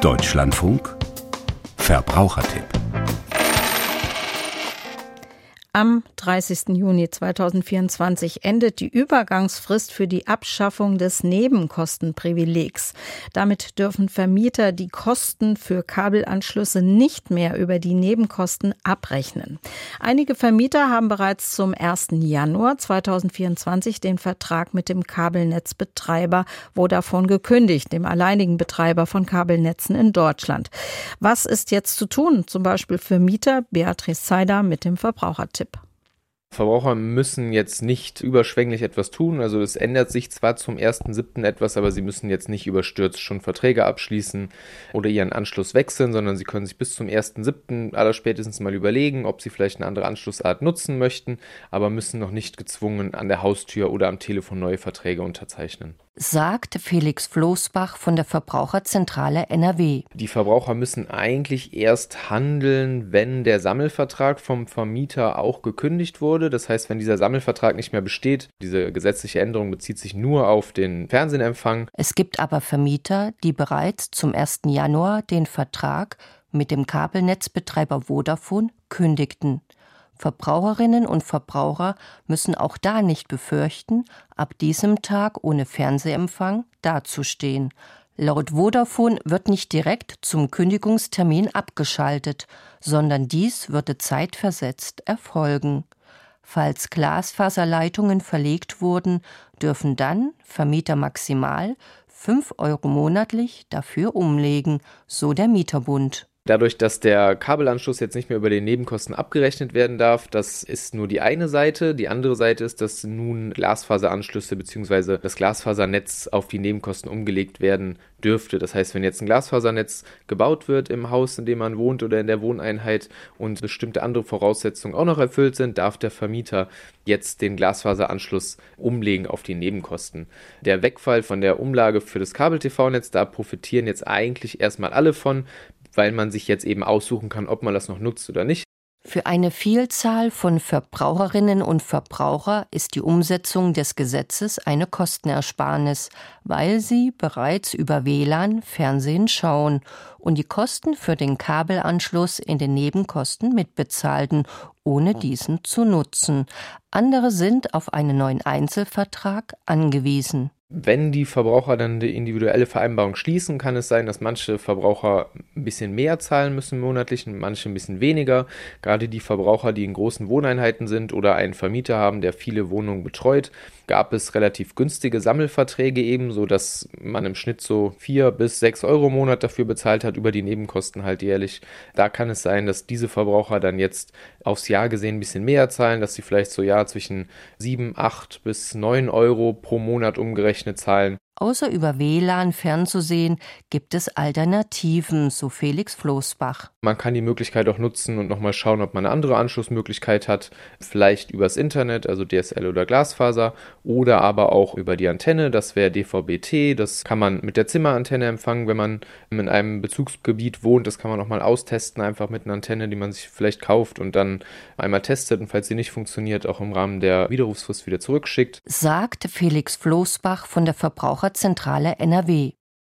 Deutschlandfunk Verbrauchertipp am 30. Juni 2024 endet die Übergangsfrist für die Abschaffung des Nebenkostenprivilegs. Damit dürfen Vermieter die Kosten für Kabelanschlüsse nicht mehr über die Nebenkosten abrechnen. Einige Vermieter haben bereits zum 1. Januar 2024 den Vertrag mit dem Kabelnetzbetreiber Vodafone gekündigt, dem alleinigen Betreiber von Kabelnetzen in Deutschland. Was ist jetzt zu tun? Zum Beispiel für Mieter Beatrice Seider mit dem Verbrauchertipp. Verbraucher müssen jetzt nicht überschwänglich etwas tun. Also es ändert sich zwar zum 1.7. etwas, aber sie müssen jetzt nicht überstürzt schon Verträge abschließen oder ihren Anschluss wechseln, sondern sie können sich bis zum 1.7. allerspätestens mal überlegen, ob sie vielleicht eine andere Anschlussart nutzen möchten, aber müssen noch nicht gezwungen an der Haustür oder am Telefon neue Verträge unterzeichnen sagt Felix Floßbach von der Verbraucherzentrale NRW. Die Verbraucher müssen eigentlich erst handeln, wenn der Sammelvertrag vom Vermieter auch gekündigt wurde. Das heißt, wenn dieser Sammelvertrag nicht mehr besteht, diese gesetzliche Änderung bezieht sich nur auf den Fernsehempfang. Es gibt aber Vermieter, die bereits zum 1. Januar den Vertrag mit dem Kabelnetzbetreiber Vodafone kündigten. Verbraucherinnen und Verbraucher müssen auch da nicht befürchten, ab diesem Tag ohne Fernsehempfang dazustehen. Laut Vodafone wird nicht direkt zum Kündigungstermin abgeschaltet, sondern dies würde zeitversetzt erfolgen. Falls Glasfaserleitungen verlegt wurden, dürfen dann Vermieter maximal 5 Euro monatlich dafür umlegen, so der Mieterbund. Dadurch, dass der Kabelanschluss jetzt nicht mehr über den Nebenkosten abgerechnet werden darf, das ist nur die eine Seite. Die andere Seite ist, dass nun Glasfaseranschlüsse bzw. das Glasfasernetz auf die Nebenkosten umgelegt werden dürfte. Das heißt, wenn jetzt ein Glasfasernetz gebaut wird im Haus, in dem man wohnt oder in der Wohneinheit und bestimmte andere Voraussetzungen auch noch erfüllt sind, darf der Vermieter jetzt den Glasfaseranschluss umlegen auf die Nebenkosten. Der Wegfall von der Umlage für das Kabel-TV-Netz, da profitieren jetzt eigentlich erstmal alle von weil man sich jetzt eben aussuchen kann, ob man das noch nutzt oder nicht. Für eine Vielzahl von Verbraucherinnen und Verbraucher ist die Umsetzung des Gesetzes eine Kostenersparnis, weil sie bereits über WLAN Fernsehen schauen und die Kosten für den Kabelanschluss in den Nebenkosten mitbezahlten, ohne diesen zu nutzen. Andere sind auf einen neuen Einzelvertrag angewiesen. Wenn die Verbraucher dann die individuelle Vereinbarung schließen, kann es sein, dass manche Verbraucher ein bisschen mehr zahlen müssen monatlich und manche ein bisschen weniger. Gerade die Verbraucher, die in großen Wohneinheiten sind oder einen Vermieter haben, der viele Wohnungen betreut, gab es relativ günstige Sammelverträge eben, so dass man im Schnitt so vier bis sechs Euro im Monat dafür bezahlt hat, über die Nebenkosten halt jährlich. Da kann es sein, dass diese Verbraucher dann jetzt aufs Jahr gesehen ein bisschen mehr zahlen, dass sie vielleicht so ja zwischen sieben, acht bis neun Euro pro Monat umgerechnet zahlen. Außer über WLAN fernzusehen, gibt es Alternativen, so Felix Floßbach. Man kann die Möglichkeit auch nutzen und nochmal schauen, ob man eine andere Anschlussmöglichkeit hat. Vielleicht übers Internet, also DSL oder Glasfaser, oder aber auch über die Antenne. Das wäre DVB-T. Das kann man mit der Zimmerantenne empfangen, wenn man in einem Bezugsgebiet wohnt. Das kann man auch mal austesten, einfach mit einer Antenne, die man sich vielleicht kauft und dann einmal testet und falls sie nicht funktioniert, auch im Rahmen der Widerrufsfrist wieder zurückschickt. Sagt Felix Floßbach von der Verbraucher Zentrale NRW.